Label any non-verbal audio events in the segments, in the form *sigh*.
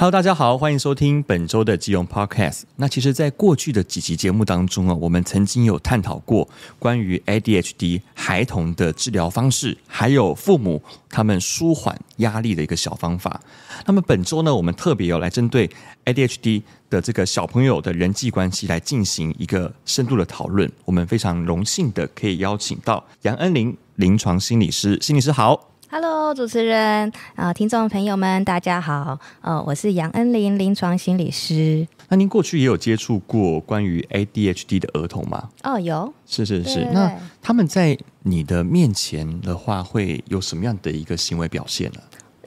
Hello，大家好，欢迎收听本周的基隆 Podcast。那其实，在过去的几期节目当中啊，我们曾经有探讨过关于 ADHD 孩童的治疗方式，还有父母他们舒缓压力的一个小方法。那么本周呢，我们特别有来针对 ADHD 的这个小朋友的人际关系来进行一个深度的讨论。我们非常荣幸的可以邀请到杨恩玲临床心理师，心理师好。Hello，主持人啊、呃，听众朋友们，大家好。呃，我是杨恩玲，临床心理师。那您过去也有接触过关于 ADHD 的儿童吗？哦，有。是是是。那他们在你的面前的话，会有什么样的一个行为表现呢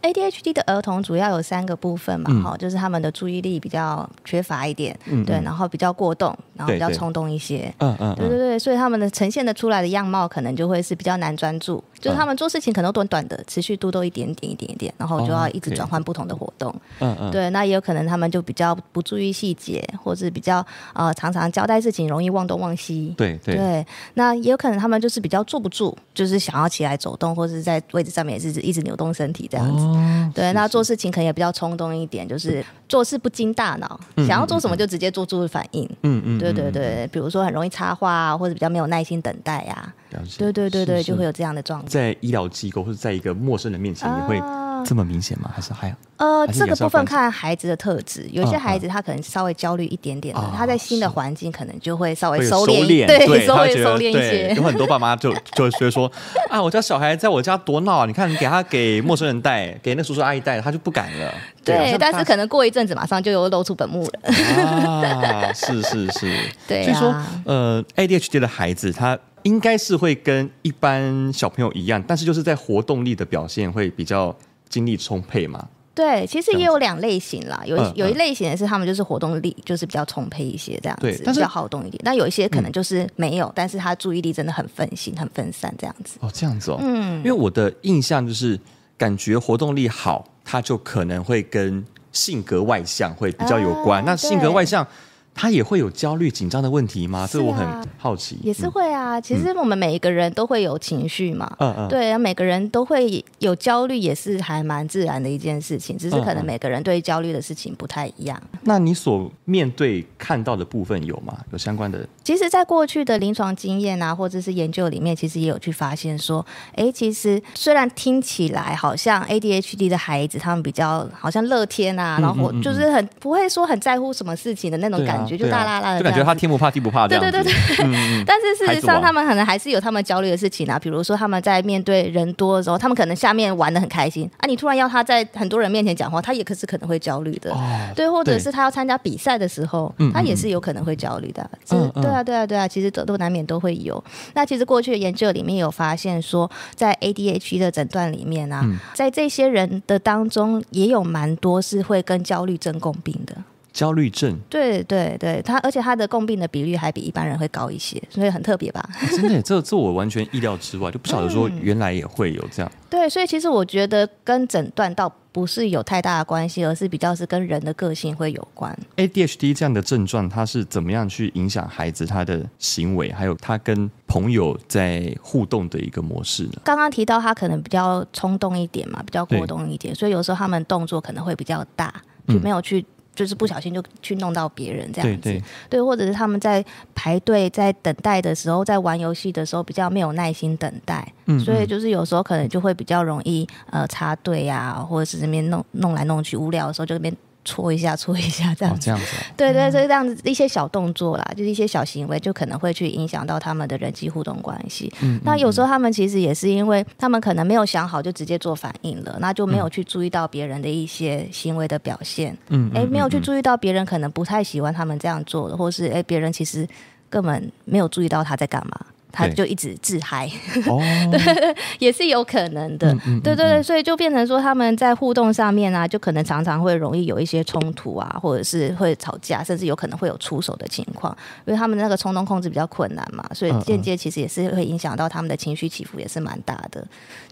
？ADHD 的儿童主要有三个部分嘛，哈、嗯，就是他们的注意力比较缺乏一点，嗯嗯对，然后比较过动，然后比较冲动一些，嗯嗯，对对对，所以他们的呈现的出来的样貌可能就会是比较难专注，就是他们做事情可能短短的，持续度都一点点一点一点，然后就要一直转换不同的活动，嗯嗯，对，那也有可能他们就比较不注意细节，或是比较呃常常交代事情容易忘东忘西，对对，对，那也有可能他们就是比较坐不住，就是想要起来走动，或者是在位置上面也是一直扭动身体这样子。哦、对，那做事情可能也比较冲动一点，就是做事不经大脑，嗯、想要做什么就直接做出反应。嗯嗯，对对对，比如说很容易插话啊，或者比较没有耐心等待呀。对对对对，是是就会有这样的状况。在医疗机构或者在一个陌生人面前也会。啊这么明显吗？还是还呃，这个部分看孩子的特质，有些孩子他可能稍微焦虑一点点的，他在新的环境可能就会稍微收敛，对，*laughs* 稍微收敛一些。有很多爸妈就 *laughs* 就觉得说啊，我家小孩在我家多闹啊！你看，你给他给陌生人带，给那叔叔阿姨带，他就不敢了。对，但是可能过一阵子，马上就又露出本目了。啊，*laughs* 是是是，对。所以说，呃，ADHD 的孩子他应该是会跟一般小朋友一样，但是就是在活动力的表现会比较。精力充沛嘛？对，其实也有两类型啦。有有一类型的是他们就是活动力就是比较充沛一些，这样子，比较好动一点。但有一些可能就是没有，但是他注意力真的很分心、很分散，这样子。哦，这样子哦。嗯，因为我的印象就是，感觉活动力好，他就可能会跟性格外向会比较有关。那性格外向。他也会有焦虑紧张的问题吗？这个我很好奇。也是会啊，其实我们每一个人都会有情绪嘛。嗯嗯。对，每个人都会有焦虑，也是还蛮自然的一件事情。只是可能每个人对焦虑的事情不太一样。那你所面对看到的部分有吗？有相关的？其实，在过去的临床经验啊，或者是研究里面，其实也有去发现说，哎，其实虽然听起来好像 ADHD 的孩子他们比较好像乐天啊，然后就是很不会说很在乎什么事情的那种感觉。就大啦啦的，就感觉他天不怕地不怕这样。对对对对。嗯、*laughs* 但是事实上，他们可能还是有他们焦虑的事情啊。比如说，他们在面对人多的时候，他们可能下面玩的很开心啊。你突然要他在很多人面前讲话，他也可是可能会焦虑的。哦、对，或者是他要参加比赛的时候，他也是有可能会焦虑的。嗯，对啊，对啊，对啊，其实都都难免都会有。那其实过去的研究里面有发现说，在 ADHD 的诊断里面啊，嗯、在这些人的当中，也有蛮多是会跟焦虑症共病的。焦虑症，对对对，他而且他的共病的比率还比一般人会高一些，所以很特别吧？啊、真的，这这我完全意料之外，就不晓得说原来也会有这样。嗯、对，所以其实我觉得跟诊断倒不是有太大的关系，而是比较是跟人的个性会有关。ADHD 这样的症状，它是怎么样去影响孩子他的行为，还有他跟朋友在互动的一个模式呢？刚刚提到他可能比较冲动一点嘛，比较过动一点，所以有时候他们动作可能会比较大，就没有去、嗯。就是不小心就去弄到别人这样子，对，对，对，或者是他们在排队在等待的时候，在玩游戏的时候比较没有耐心等待，嗯嗯，所以就是有时候可能就会比较容易呃插队啊，或者是这边弄弄来弄去，无聊的时候就这边。搓一下，*laughs* 搓一下，这样子。哦、这样子、啊。*laughs* 对对，所以这样子一些小动作啦，就是一些小行为，就可能会去影响到他们的人际互动关系。嗯。那有时候他们其实也是因为他们可能没有想好就直接做反应了，那就没有去注意到别人的一些行为的表现。嗯。哎，没有去注意到别人可能不太喜欢他们这样做的，或是哎，别人其实根本没有注意到他在干嘛。他就一直自嗨，对，*laughs* 对，也是有可能的，对对对，所以就变成说他们在互动上面啊，就可能常常会容易有一些冲突啊，或者是会吵架，甚至有可能会有出手的情况，因为他们那个冲动控制比较困难嘛，所以间接其实也是会影响到他们的情绪起伏也是蛮大的，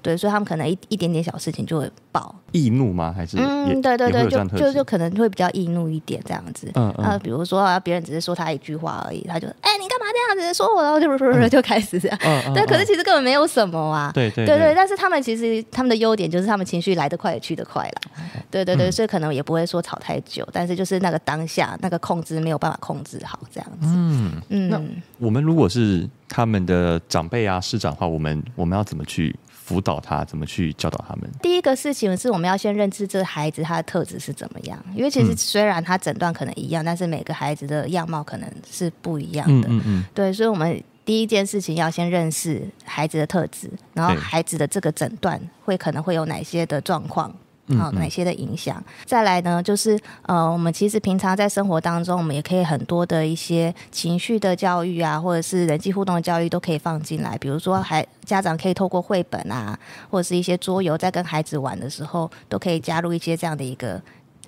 对，所以他们可能一一点点小事情就会爆，易怒吗？还是嗯，对对对，就就就可能会比较易怒一点这样子，嗯嗯，比如说啊，别人只是说他一句话而已，他就哎，你干嘛这这样子？说我，然后就就就开始这样。*laughs* 对，可是其实根本没有什么啊。对对对，对对，但是他们其实他们的优点就是他们情绪来得快也去得快了。对对对，嗯、所以可能也不会说吵太久，但是就是那个当下那个控制没有办法控制好这样子。嗯嗯，那我们如果是他们的长辈啊师长的话，我们我们要怎么去？辅导他怎么去教导他们？第一个事情是我们要先认知这个孩子他的特质是怎么样，因为其实虽然他诊断可能一样，嗯、但是每个孩子的样貌可能是不一样的。嗯嗯，嗯对，所以我们第一件事情要先认识孩子的特质，然后孩子的这个诊断会可能会有哪些的状况。好，哪些的影响？再来呢，就是呃，我们其实平常在生活当中，我们也可以很多的一些情绪的教育啊，或者是人际互动的教育都可以放进来。比如说，还家长可以透过绘本啊，或者是一些桌游，在跟孩子玩的时候，都可以加入一些这样的一个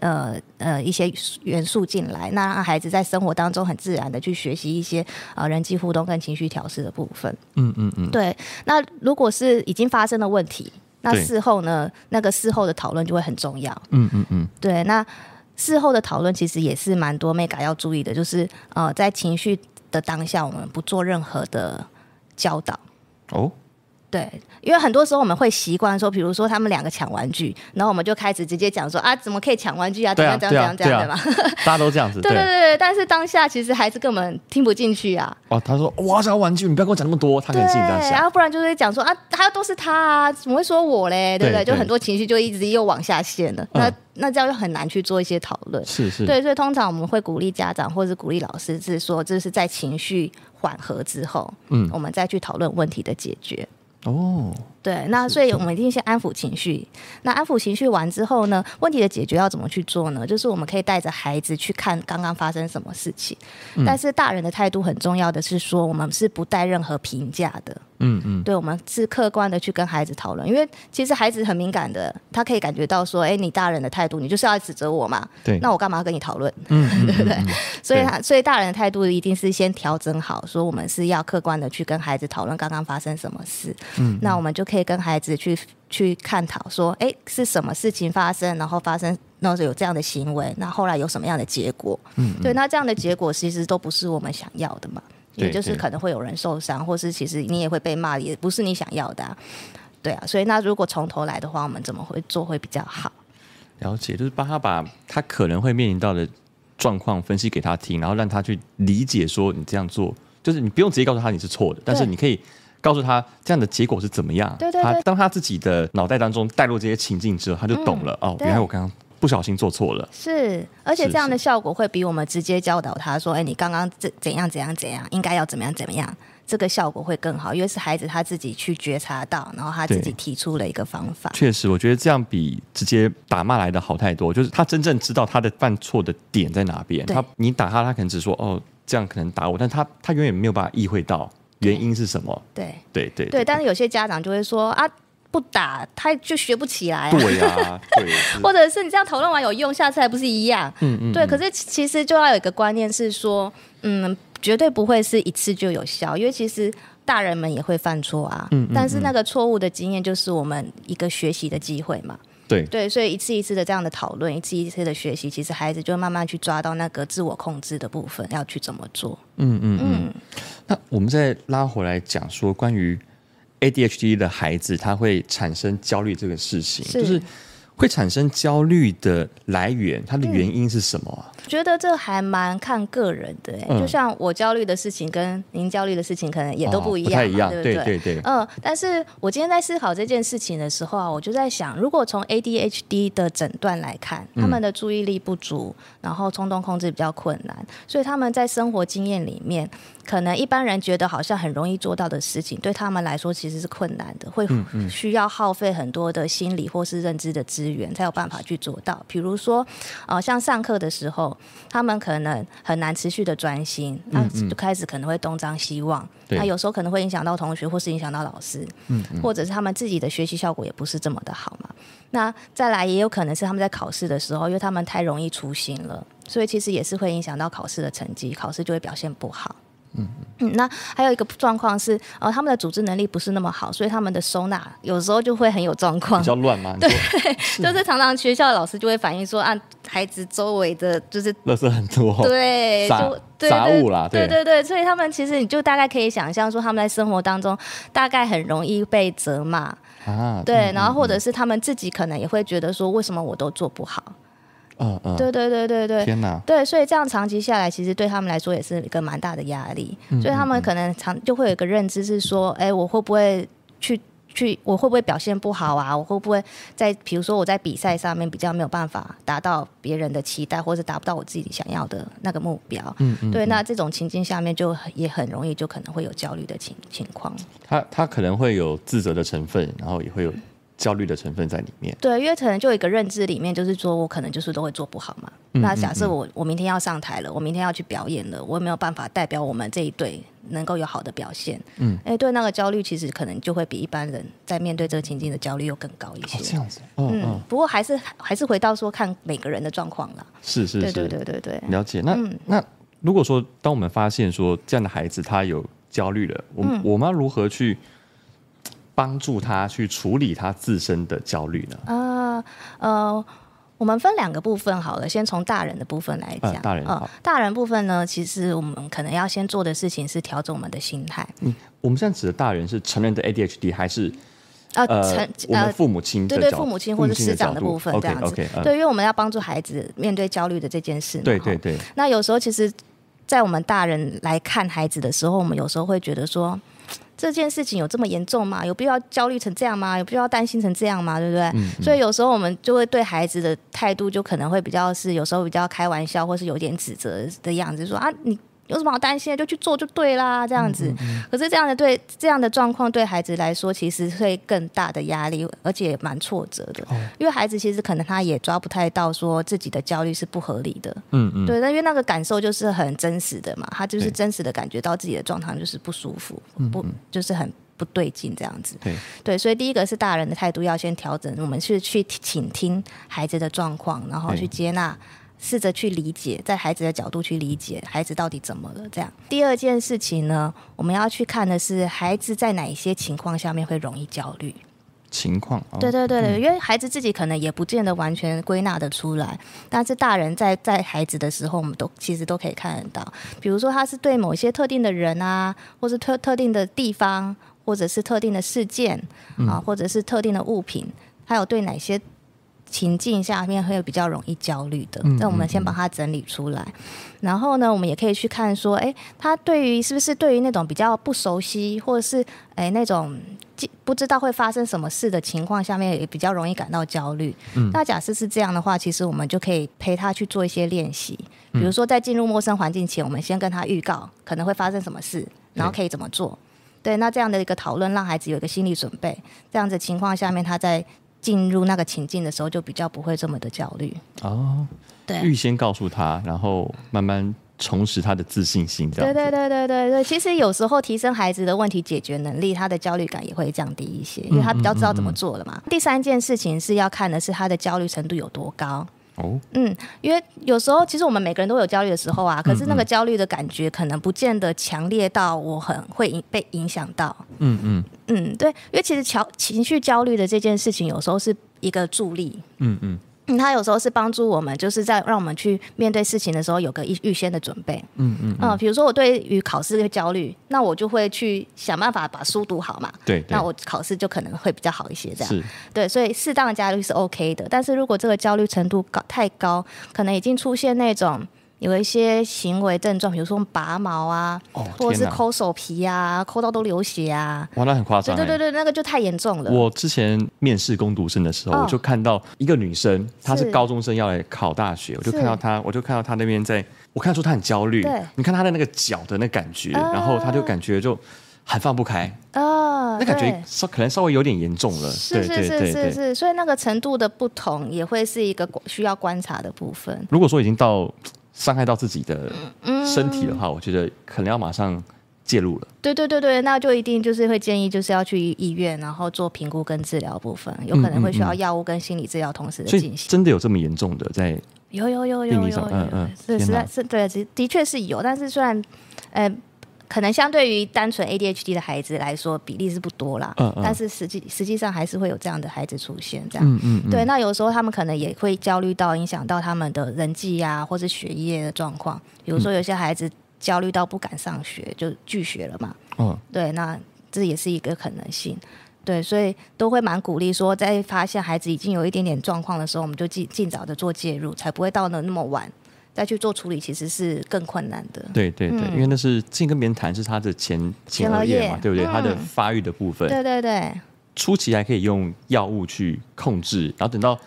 呃呃一些元素进来，那让孩子在生活当中很自然的去学习一些呃人际互动跟情绪调试的部分。嗯嗯嗯，对。那如果是已经发生的问题。那事后呢？那个事后的讨论就会很重要。嗯嗯嗯。对，那事后的讨论其实也是蛮多 Mega 要注意的，就是呃，在情绪的当下，我们不做任何的教导。哦。对，因为很多时候我们会习惯说，比如说他们两个抢玩具，然后我们就开始直接讲说啊，怎么可以抢玩具啊？怎样怎样怎样对吧？*laughs* 大家都这样子。对对对对，但是当下其实孩子根本听不进去啊。哦，他说我想要玩具，你不要跟我讲那么多，他很紧张。然后不然就会讲说啊，他都是他啊，怎么会说我嘞？对不对？就很多情绪就一直又往下陷了。那那这样就很难去做一些讨论。是是。对，所以通常我们会鼓励家长或者是鼓励老师，是说这是在情绪缓和之后，嗯，我们再去讨论问题的解决。哦。对，那所以我们一定先安抚情绪。那安抚情绪完之后呢，问题的解决要怎么去做呢？就是我们可以带着孩子去看刚刚发生什么事情。嗯、但是大人的态度很重要的是说，我们是不带任何评价的。嗯嗯，对，我们是客观的去跟孩子讨论，因为其实孩子很敏感的，他可以感觉到说，哎，你大人的态度，你就是要指责我嘛。对，那我干嘛要跟你讨论？嗯，嗯，对不对？所以他，所以大人的态度一定是先调整好，说我们是要客观的去跟孩子讨论刚刚发生什么事。嗯，嗯，那我们就可以跟孩子去去探讨说，哎，是什么事情发生，然后发生，然后有这样的行为，那后来有什么样的结果？嗯，嗯，对，那这样的结果其实都不是我们想要的嘛。也就是可能会有人受伤，或是其实你也会被骂，也不是你想要的啊。对啊，所以那如果从头来的话，我们怎么会做会比较好？了解，就是帮他把他可能会面临到的状况分析给他听，然后让他去理解说你这样做，就是你不用直接告诉他你是错的，但是你可以告诉他这样的结果是怎么样。对对对，他当他自己的脑袋当中带入这些情境之后，他就懂了。嗯，哦，原来我刚刚。不小心做错了，是，而且这样的效果会比我们直接教导他说：“哎，你刚刚怎怎样怎样怎样，应该要怎么样怎么样。”这个效果会更好，因为是孩子他自己去觉察到，然后他自己提出了一个方法。确实，我觉得这样比直接打骂来的好太多。就是他真正知道他的犯错的点在哪边。他你打他，他可能只说：“哦，这样可能打我。”但他他永远没有办法意会到原因是什么。对对对对，对。但是有些家长就会说：“啊。”不打他就学不起来，啊，对呀，*laughs* 啊，对，或者是你这样讨论完有用，下次还不是一样？嗯嗯，对。可是其实就要有一个观念是说，嗯，绝对不会是一次就有效，因为其实大人们也会犯错啊。嗯，嗯，嗯，但是那个错误的经验就是我们一个学习的机会嘛。对对，所以一次一次的这样的讨论，一次一次的学习，其实孩子就慢慢去抓到那个自我控制的部分，要去怎么做。嗯嗯嗯。嗯，那我们再拉回来讲说关于。ADHD 的孩子，他会产生焦虑这个事情，是就是会产生焦虑的来源，它的原因是什么啊？嗯、觉得这还蛮看个人的，嗯、就像我焦虑的事情跟您焦虑的事情，可能也都不一样，哦、不太一样，对不对？对对对。嗯，但是我今天在思考这件事情的时候啊，我就在想，如果从 ADHD 的诊断来看，他们的注意力不足，嗯、然后冲动控制比较困难，所以他们在生活经验里面。可能一般人觉得好像很容易做到的事情，对他们来说其实是困难的，会需要耗费很多的心理或是认知的资源，才有办法去做到。比如说，呃，像上课的时候，他们可能很难持续的专心，那就开始可能会东张西望，那有时候可能会影响到同学或是影响到老师，或者是他们自己的学习效果也不是这么的好嘛。那再来也有可能是他们在考试的时候，因为他们太容易粗心了，所以其实也是会影响到考试的成绩，考试就会表现不好。嗯嗯，那还有一个状况是，呃，他们的组织能力不是那么好，所以他们的收纳有时候就会很有状况，比较乱嘛？对，是 *laughs* 就是常常学校的老师就会反映说，啊，孩子周围的就是垃圾很多，对，*laughs* 就杂物啦，对。对对，所以他们其实你就大概可以想象说，他们在生活当中大概很容易被责骂。啊，对，然后或者是他们自己可能也会觉得说，为什么我都做不好？嗯嗯，对对对对对，天哪，对，所以这样长期下来，其实对他们来说也是一个蛮大的压力，所以他们可能常就会有一个认知是说，哎，我会不会去？去我会不会表现不好啊？我会不会在比如说我在比赛上面比较没有办法达到别人的期待，或者达不到我自己想要的那个目标？嗯，嗯，对，那这种情境下面就也很容易就可能会有焦虑的情情况。他他可能会有自责的成分，然后也会有。焦虑的成分在里面，对，因为可能就有一个认知里面，就是说我可能就是都会做不好嘛。嗯、那假设我我明天要上台了，我明天要去表演了，我也没有办法代表我们这一队能够有好的表现。嗯，哎，对，那个焦虑其实可能就会比一般人在面对这个情境的焦虑又更高一些。哦、这样子，哦、嗯，不过还是还是回到说看每个人的状况了。是是是，对对对对对，了解。那、嗯、那如果说当我们发现说这样的孩子他有焦虑了，我、嗯、我们要如何去？帮助他去处理他自身的焦虑呢？啊呃，我们分两个部分好了，先从大人的部分来讲。呃、大人大人部分呢，其实我们可能要先做的事情是调整我们的心态。嗯，我们现在指的大人是成人的 ADHD 还是呃成我们父母亲？对对，父母亲或者师长的部分这样子。Okay, okay, 呃、对，因为我们要帮助孩子面对焦虑的这件事。对对对。那有时候其实，在我们大人来看孩子的时候，我们有时候会觉得说。这件事情有这么严重吗？有必要焦虑成这样吗？有必要担心成这样吗？对不对？嗯嗯。所以有时候我们就会对孩子的态度就可能会比较是有时候比较开玩笑，或是有点指责的样子，说啊你。有什么好担心的？就去做就对啦，这样子。嗯嗯嗯，可是这样的对这样的状况对孩子来说，其实会更大的压力，而且蛮挫折的。哦、因为孩子其实可能他也抓不太到说自己的焦虑是不合理的。嗯嗯。对，那因为那个感受就是很真实的嘛，他就是真实的感觉到自己的状态就是不舒服，不就是很不对劲这样子。对对，所以第一个是大人的态度要先调整，我们是去倾听孩子的状况，然后去接纳。试着去理解，在孩子的角度去理解孩子到底怎么了。这样，第二件事情呢，我们要去看的是孩子在哪一些情况下面会容易焦虑。情况？哦、对对对对，因为孩子自己可能也不见得完全归纳得出来，但是大人在在孩子的时候，我们都其实都可以看得到。比如说，他是对某一些特定的人啊，或是特特定的地方，或者是特定的事件啊，或者是特定的物品，还有对哪些。情境下面会有比较容易焦虑的，那我们先把它整理出来。然后呢，我们也可以去看说，哎，他对于是不是对于那种比较不熟悉，或者是哎那种不知道会发生什么事的情况下面，也比较容易感到焦虑。嗯，那假设是这样的话，其实我们就可以陪他去做一些练习，比如说在进入陌生环境前，我们先跟他预告可能会发生什么事，然后可以怎么做。对，那这样的一个讨论，让孩子有一个心理准备。这样子情况下面，他在。进入那个情境的时候，就比较不会这么的焦虑哦。对，预先告诉他，然后慢慢重拾他的自信心。这样对对对对对对。其实有时候提升孩子的问题解决能力，他的焦虑感也会降低一些，因为他比较知道怎么做了嘛。嗯嗯嗯。第三件事情是要看的是他的焦虑程度有多高。哦，嗯，因为有时候其实我们每个人都有焦虑的时候啊，可是那个焦虑的感觉可能不见得强烈到我很会影被影响到。嗯嗯嗯，对，因为其实情情绪焦虑的这件事情有时候是一个助力。嗯嗯。嗯，他有时候是帮助我们，就是在让我们去面对事情的时候有个预预先的准备。嗯嗯。嗯，比如说我对于考试的焦虑，那我就会去想办法把书读好嘛。对。对，那我考试就可能会比较好一些，这样。是。对，所以适当的焦虑是 OK 的，但是如果这个焦虑程度高太高，可能已经出现那种。有一些行为症状，比如说拔毛啊，哦、或者是抠手皮啊，抠到都流血啊，哇，那很夸张。对对对，那个就太严重了。我之前面试工读生的时候，哦、我就看到一个女生，她是高中生要来考大学，我就看到她，我就看到她那边在，我看得出她很焦虑。对，你看她的那个脚的那感觉，呃、然后她就感觉就很放不开啊，呃、那感觉稍可能稍微有点严重了。是是是是是，所以那个程度的不同，也会是一个需要观察的部分。如果说已经到。伤害到自己的身体的话，嗯、我觉得可能要马上介入了。对对对对，那就一定就是会建议就是要去医院，然后做评估跟治疗部分，有可能会需要药物跟心理治疗同时的进行。真的有这么严重的在？有有有有有有，嗯嗯，是实在是对，的确是有，但是虽然，呃。可能相对于单纯 ADHD 的孩子来说，比例是不多啦。嗯嗯。但是实际实际上还是会有这样的孩子出现，这样。嗯嗯，嗯。对，那有时候他们可能也会焦虑到影响到他们的人际呀、啊，或是学业的状况。比如说有些孩子焦虑到不敢上学，就拒学了嘛。嗯。对，那这也是一个可能性。对，所以都会蛮鼓励说，在发现孩子已经有一点点状况的时候，我们就尽尽早的做介入，才不会到了那么晚。再去做处理，其实是更困难的。对对对，嗯、因为那是进跟别人谈，是他的前前额叶嘛，对不对？他、嗯、的发育的部分。对对对。初期还可以用药物去控制，然后等到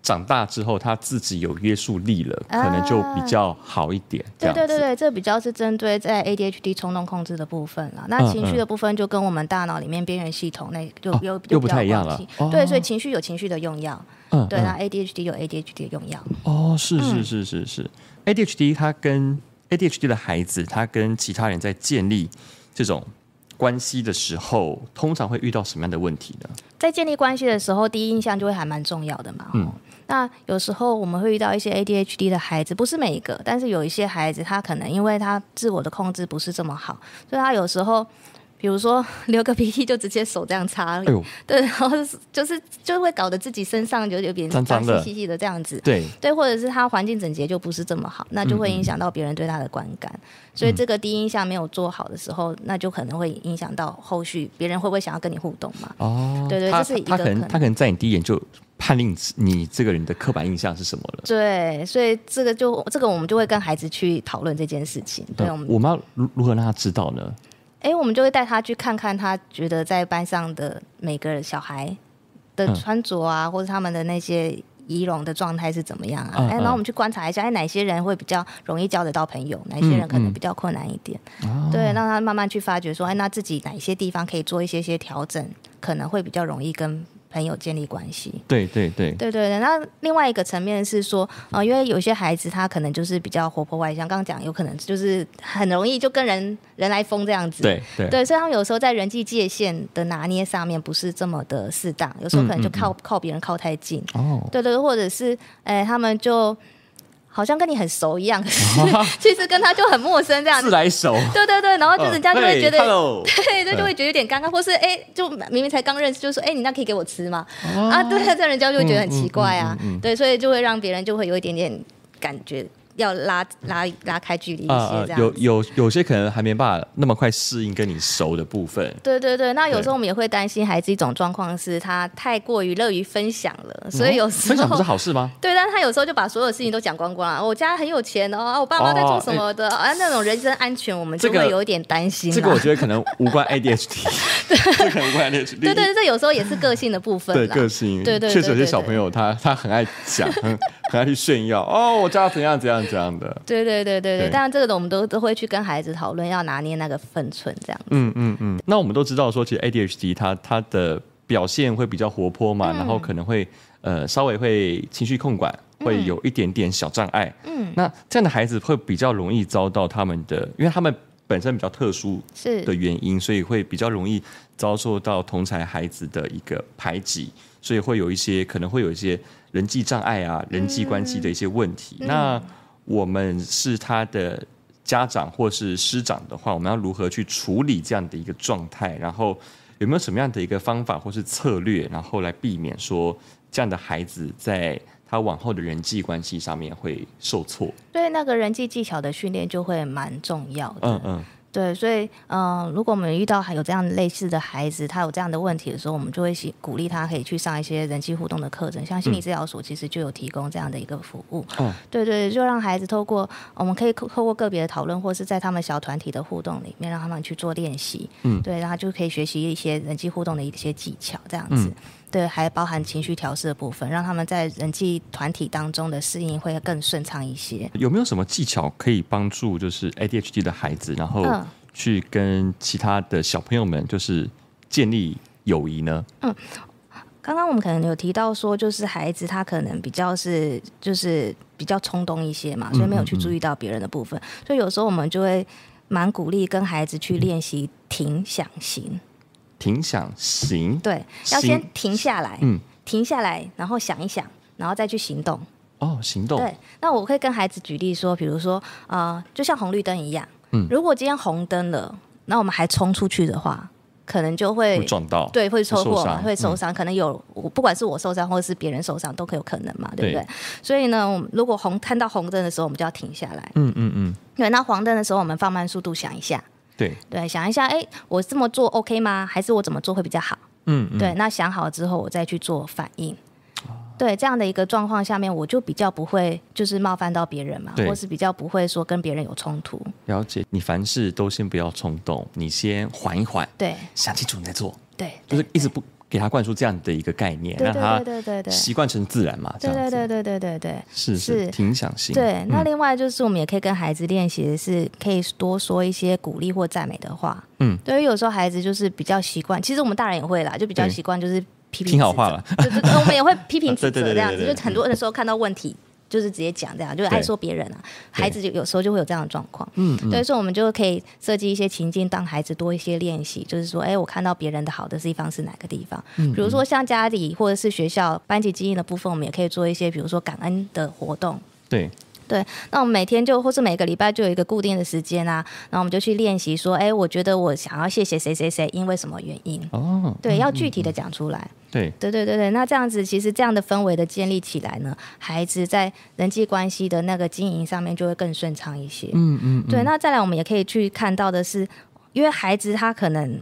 长大之后，他自己有约束力了，可能就比较好一点。对对对对，这比较是针对在 ADHD 冲动控制的部分了。那情绪的部分就跟我们大脑里面边缘系统那就又、哦、又不太一样了。对，所以情绪有情绪的用药。嗯。对，那 ADHD 有 ADHD 的用药。哦，是是是是是。ADHD，他跟 ADHD 的孩子，他跟其他人在建立这种关系的时候，通常会遇到什么样的问题呢？在建立关系的时候，第一印象就会还蛮重要的嘛。嗯，那有时候我们会遇到一些 ADHD 的孩子，不是每一个，但是有一些孩子，他可能因为他自我的控制不是这么好，所以他有时候。比如说流个鼻涕就直接手这样擦，哎呦，对，然后就是就会搞得自己身上就有点脏脏的、细细的这样子，对。对，或者是他环境整洁就不是这么好，那就会影响到别人对他的观感，所以这个第一印象没有做好的时候，那就可能会影响到后续别人会不会想要跟你互动嘛？哦，对对，这是一个他可能他可能在你第一眼就判定你这个人的刻板印象是什么了，对，所以这个就这个我们就会跟孩子去讨论这件事情，对，我们我们要如如何让他知道呢？哎，我们就会带他去看看，他觉得在班上的每个小孩的穿着啊，嗯、或者他们的那些仪容的状态是怎么样啊？哎、嗯，然后我们去观察一下，哎，哪些人会比较容易交得到朋友，哪些人可能比较困难一点？对，让他慢慢去发掘，说，哎，那自己哪些地方可以做一些些调整，可能会比较容易跟。朋友建立关系，对对对，对对对。那另外一个层面是说，啊、呃，因为有些孩子他可能就是比较活泼外向，刚刚讲有可能就是很容易就跟人人来疯这样子，对对。对，所以他们有时候在人际界限的拿捏上面不是这么的适当，有时候可能就靠、嗯嗯嗯、靠别人靠太近，哦，对对，或者是哎、欸、他们就。好像跟你很熟一样，可 *laughs* 是 *laughs* 其实跟他就很陌生这样子。自来熟。对对对，然后就是人家就会觉得，呃、对，*laughs* 对，就会觉得有点尴尬，或是哎，就明明才刚认识，就说哎，你那可以给我吃吗？哦、啊，对，这人家就会觉得很奇怪啊，对，所以就会让别人就会有一点点感觉。要拉拉拉开距离一些，这样、呃、有有有些可能还没办法那么快适应跟你熟的部分。对对对，那有时候我们也会担心孩子一种状况是他太过于乐于分享了，所以有时候、嗯、分享不是好事吗？*laughs* 对，但他有时候就把所有事情都讲光光了。我家很有钱哦，我爸妈在做什么的？啊、哦，那种人身安全我们就会有一点担心、这个。这个我觉得可能无关 *laughs* ADHD，对，这可能无关 ADHD。对对，这有时候也是个性的部分。对个性，对对，确实有些小朋友他他很爱讲，很很爱去炫耀哦，我家怎样怎样怎样的。对。对对对对，当然这个我们都都会去跟孩子讨论，要拿捏那个分寸，这样。嗯嗯嗯。那我们都知道说，其实 ADHD 它它的表现会比较活泼嘛，嗯、然后可能会呃稍微会情绪控管会有一点点小障碍。嗯。那这样的孩子会比较容易遭到他们的，因为他们本身比较特殊的原因，所以会比较容易遭受到同才孩子的一个排挤，所以会有一些可能会有一些人际障碍啊，人际关系的一些问题。嗯、那我们是他的家长或是师长的话，我们要如何去处理这样的一个状态？然后有没有什么样的一个方法或是策略，然后来避免说这样的孩子在他往后的人际关系上面会受挫？对，那个人际技巧的训练就会蛮重要的。嗯嗯。对，所以，嗯、呃，如果我们遇到还有这样类似的孩子，他有这样的问题的时候，我们就会鼓励他可以去上一些人际互动的课程，像心理治疗所其实就有提供这样的一个服务。嗯，对对，就让孩子透过我们可以透过个别的讨论，或是在他们小团体的互动里面，让他们去做练习。嗯，对，然后就可以学习一些人际互动的一些技巧，这样子。嗯、对，还包含情绪调试的部分，让他们在人际团体当中的适应会更顺畅一些。有没有什么技巧可以帮助就是 ADHD 的孩子，然后？嗯去跟其他的小朋友们就是建立友谊呢？嗯，刚刚我们可能有提到说，就是孩子他可能比较是就是比较冲动一些嘛，所以没有去注意到别人的部分，嗯嗯嗯，所以有时候我们就会蛮鼓励跟孩子去练习停想行。停想行，对，要先停下来，嗯，停下来，然后想一想，然后再去行动。哦，行动。对，那我可以跟孩子举例说，比如说啊、呃，就像红绿灯一样。嗯，如果今天红灯了，那我们还冲出去的话，可能就会，会撞到，对，会车祸嘛，会受伤，嗯、可能有我，不管是我受伤或者是别人受伤，都可有可能嘛，对不对？对，所以呢，如果红看到红灯的时候，我们就要停下来。嗯嗯嗯。对，那黄灯的时候，我们放慢速度想一下。对对，想一下，哎，我这么做 OK 吗？还是我怎么做会比较好？嗯，嗯，对，那想好之后，我再去做反应。对，这样的一个状况下面，我就比较不会就是冒犯到别人嘛，或是比较不会说跟别人有冲突。了解，你凡事都先不要冲动，你先缓一缓，对，想清楚你再做。对，就是一直不给他灌输这样的一个概念，让他对对对习惯成自然嘛。对对对对对对对，是是挺想心。对，那另外就是我们也可以跟孩子练习的是，可以多说一些鼓励或赞美的话。嗯，对于有时候孩子就是比较习惯，其实我们大人也会啦，就比较习惯就是。批评听好话了，对对对，我们也会批评指责这样子，就很多的时候看到问题就是直接讲这样，就是爱说别人啊，孩子就有时候就会有这样的状况，嗯，对，所以我们就可以设计一些情境，当孩子多一些练习，就是说，哎，我看到别人的好的地方是哪个地方？比如说像家里或者是学校班级经营的部分，我们也可以做一些，比如说感恩的活动，对。对，那我们每天就或是每个礼拜就有一个固定的时间啊，然后我们就去练习说，哎，我觉得我想要谢谢谁谁谁，因为什么原因？哦，对，要具体的讲出来。嗯嗯嗯、对，对对对对，那这样子其实这样的氛围的建立起来呢，孩子在人际关系的那个经营上面就会更顺畅一些。嗯嗯，嗯对，那再来我们也可以去看到的是，因为孩子他可能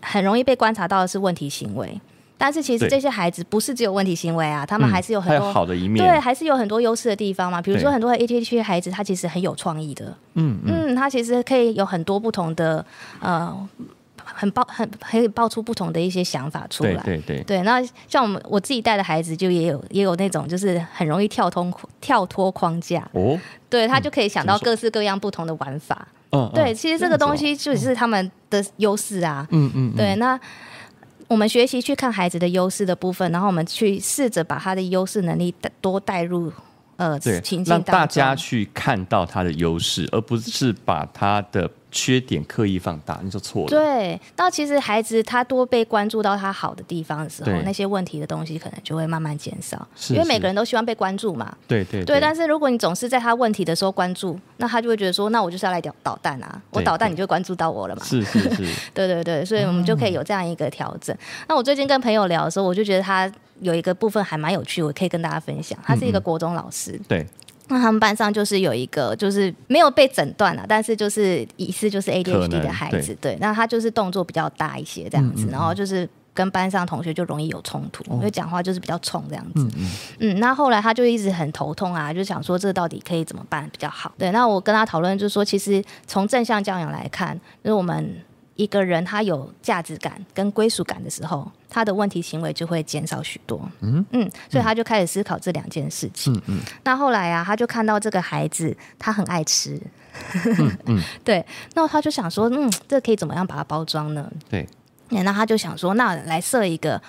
很容易被观察到的是问题行为。但是其实这些孩子不是只有问题行为啊，他们还是有很多、嗯、好的一面，对，还是有很多优势的地方嘛。比如说很多 ADHD 孩子，他其实很有创意的，嗯嗯，他其实可以有很多不同的呃，很爆很可以爆出不同的一些想法出来。对对对，对。那像我们我自己带的孩子，就也有也有那种就是很容易跳通跳脱框架哦，对他就可以想到各式各样不同的玩法。嗯，对，其实这个东西就是他们的优势啊。嗯嗯，对，那。我们学习去看孩子的优势的部分，然后我们去试着把他的优势能力多带入呃情境当中，让大家去看到他的优势，而不是把他的。缺点刻意放大，你就错了。对，那其实孩子他多被关注到他好的地方的时候，那些问题的东西可能就会慢慢减少。是是，因为每个人都希望被关注嘛。对对对，对。但是如果你总是在他问题的时候关注，那他就会觉得说，那我就是要来捣捣蛋啊！我捣蛋，你就关注到我了嘛。是是是。*laughs* 对对对，所以我们就可以有这样一个调整。嗯、那我最近跟朋友聊的时候，我就觉得他有一个部分还蛮有趣，我可以跟大家分享。他是一个国中老师。嗯嗯对。那他们班上就是有一个，就是没有被诊断了，但是就是疑似就是 ADHD 的孩子，对，对，那他就是动作比较大一些这样子，嗯嗯、然后就是跟班上同学就容易有冲突，哦、因为讲话就是比较冲这样子，嗯，那后来他就一直很头痛啊，就想说这到底可以怎么办比较好？对，那我跟他讨论就是说，其实从正向教养来看，就是我们。一个人他有价值感跟归属感的时候，他的问题行为就会减少许多。嗯嗯，所以他就开始思考这两件事情。嗯嗯。那后来啊，他就看到这个孩子他很爱吃。嗯嗯。*laughs* 对，那他就想说，嗯，这可以怎么样把它包装呢？对。那他就想说，那来设一个，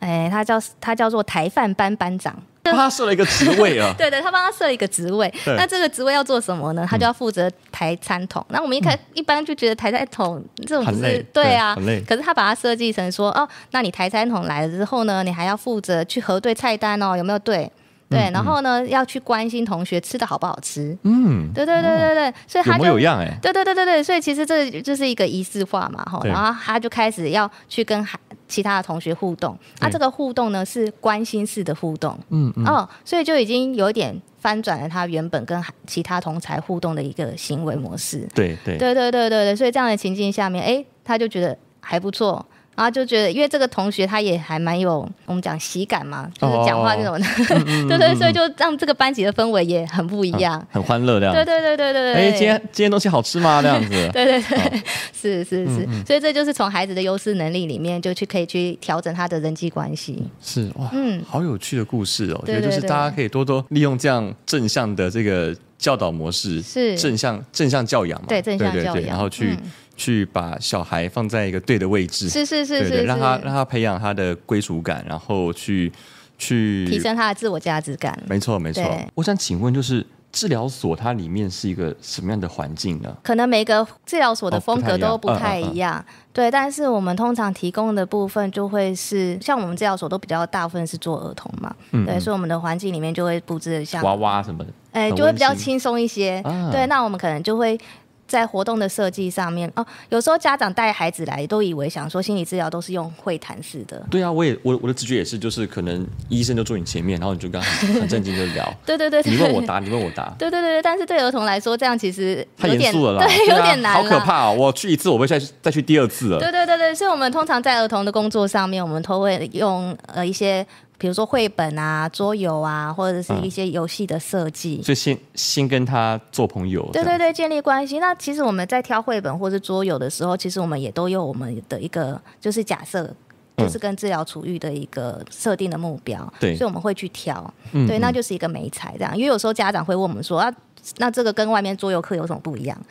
哎，他叫他叫做台饭班班长。帮他设了一个职位啊，*laughs* 对对，他帮他设了一个职位。那这个职位要做什么呢？他就要负责抬餐桶。那我们一开一般就觉得抬餐桶这种不是对啊，很累。可是他把它设计成说，哦，那你抬餐桶来了之后呢，你还要负责去核对菜单哦，有没有对？对，然后呢，要去关心同学吃的好不好吃。嗯，对对对对对，所以他就有样哎。对对对对对，所以其实这就是一个仪式化嘛，哈。然后他就开始要去跟孩。其他的同学互动，那这个互动呢是关心式的互动，嗯嗯，哦，所以就已经有点翻转了他原本跟其他同才互动的一个行为模式，对对。对对对对对，所以这样的情境下面，哎，他就觉得还不错。然后就觉得，因为这个同学他也还蛮有我们讲喜感嘛，就是讲话那种的，*laughs* 对对，所以就让这个班级的氛围也很不一样，很欢乐这样。对对对对对对。哎，今天今天东西好吃吗？这样子。对 *laughs* 对对，是是是，所以这就是从孩子的优势能力里面，就去可以去调整他的人际关系。是哇，嗯，好有趣的故事哦。我觉得就是大家可以多多利用这样正向的这个教导模式，是正向正向教养嘛，对正向教养，然后去。去把小孩放在一个对的位置，是是是是，是，让他让他培养他的归属感，然后去去提升他的自我价值感。没错没错。我想请问，就是治疗所它里面是一个什么样的环境呢？可能每个治疗所的风格都不太一样，对。但是我们通常提供的部分就会是，像我们治疗所都比较大部分是做儿童嘛，对，所以我们的环境里面就会布置像娃娃什么的，哎，就会比较轻松一些。啊、对，那我们可能就会。在活动的设计上面哦，有时候家长带孩子来都以为想说心理治疗都是用会谈式的。对啊，我也我我的直觉也是，就是可能医生就坐你前面，然后你就跟他很正经就聊。*laughs* 对，对对对，你问我 *laughs* 答，你问我答。对对对，但是对儿童来说，这样其实太严肃了啦，*laughs* 对，有点难，好可怕哦！我去一次，我不会再再去第二次了。对对对对，所以我们通常在儿童的工作上面，我们都会用呃一些。比如说绘本啊、桌游啊，或者是一些游戏的设计，就、嗯、先先跟他做朋友，对对对，建立关系。那其实我们在挑绘本或是桌游的时候，其实我们也都有我们的一个就是假设，就是跟治疗处遇的一个设定的目标，对、嗯，所以我们会去挑，嗯、对，那就是一个媒材这样。因为有时候家长会问我们说啊。那这个跟外面桌游课有什么不一样？*laughs*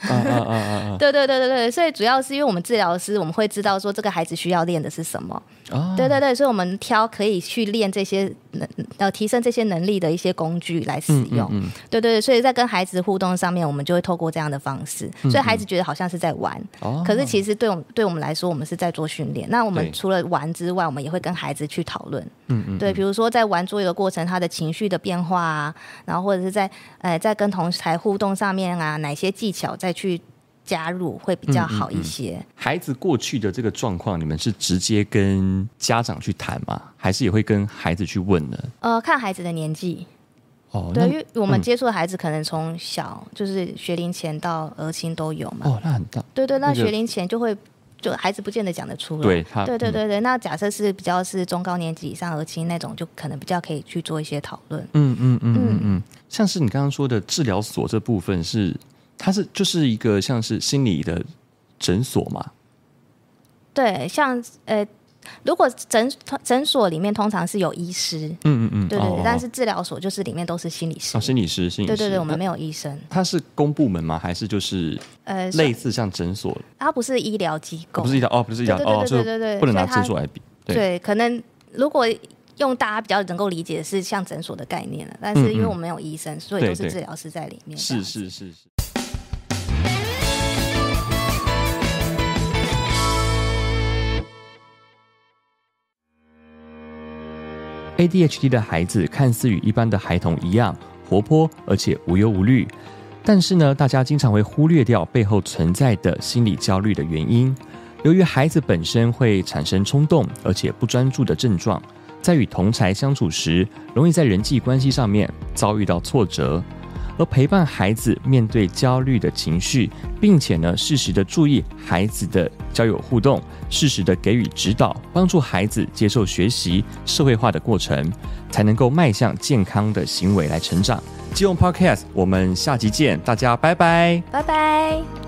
*laughs* 对对对对对，所以主要是因为我们治疗师，我们会知道说这个孩子需要练的是什么。哦、对对对，所以我们挑可以去练这些能呃提升这些能力的一些工具来使用。嗯嗯嗯、对对对，所以在跟孩子互动上面，我们就会透过这样的方式，所以孩子觉得好像是在玩，可是其实对我们对我们来说，我们是在做训练。那我们除了玩之外，我们也会跟孩子去讨论。嗯嗯，对，比如说在玩桌游的过程，他的情绪的变化啊，然后或者是在呃在跟同侪互动上面啊，哪些技巧再去加入会比较好一些。嗯嗯嗯。孩子过去的这个状况，你们是直接跟家长去谈吗？还是也会跟孩子去问呢？呃，看孩子的年纪。哦，对，因为我们接触的孩子可能从小就是学龄前到儿青都有嘛。哦，那很大。对对，那学龄前就会。就孩子不见得讲得出来，对，他对对对对。嗯、那假设是比较是中高年级以上儿青那种，就可能比较可以去做一些讨论。嗯嗯嗯嗯嗯。像是你刚刚说的治疗所这部分是，它是就是一个像是心理的诊所嘛？对，像呃。如果诊诊所里面通常是有医师，嗯嗯嗯，对对，对，但是治疗所就是里面都是心理师，哦，心理师，心理师，对对对，我们没有医生。他是公部门吗？还是就是呃类似像诊所？他不是医疗机构，不是医疗哦，不是医疗哦，对对对，不能拿诊所来比。对，可能如果用大家比较能够理解的是像诊所的概念了，但是因为我们没有医生，所以都是治疗师在里面。是是是是。ADHD 的孩子看似与一般的孩童一样活泼，而且无忧无虑，但是呢，大家经常会忽略掉背后存在的心理焦虑的原因。由于孩子本身会产生冲动而且不专注的症状，在与同才相处时，容易在人际关系上面遭遇到挫折。而陪伴孩子面对焦虑的情绪，并且呢，适时的注意孩子的交友互动，适时的给予指导，帮助孩子接受学习、社会化的过程，才能够迈向健康的行为来成长。就用 Podcast，我们下集见，大家拜拜，拜拜。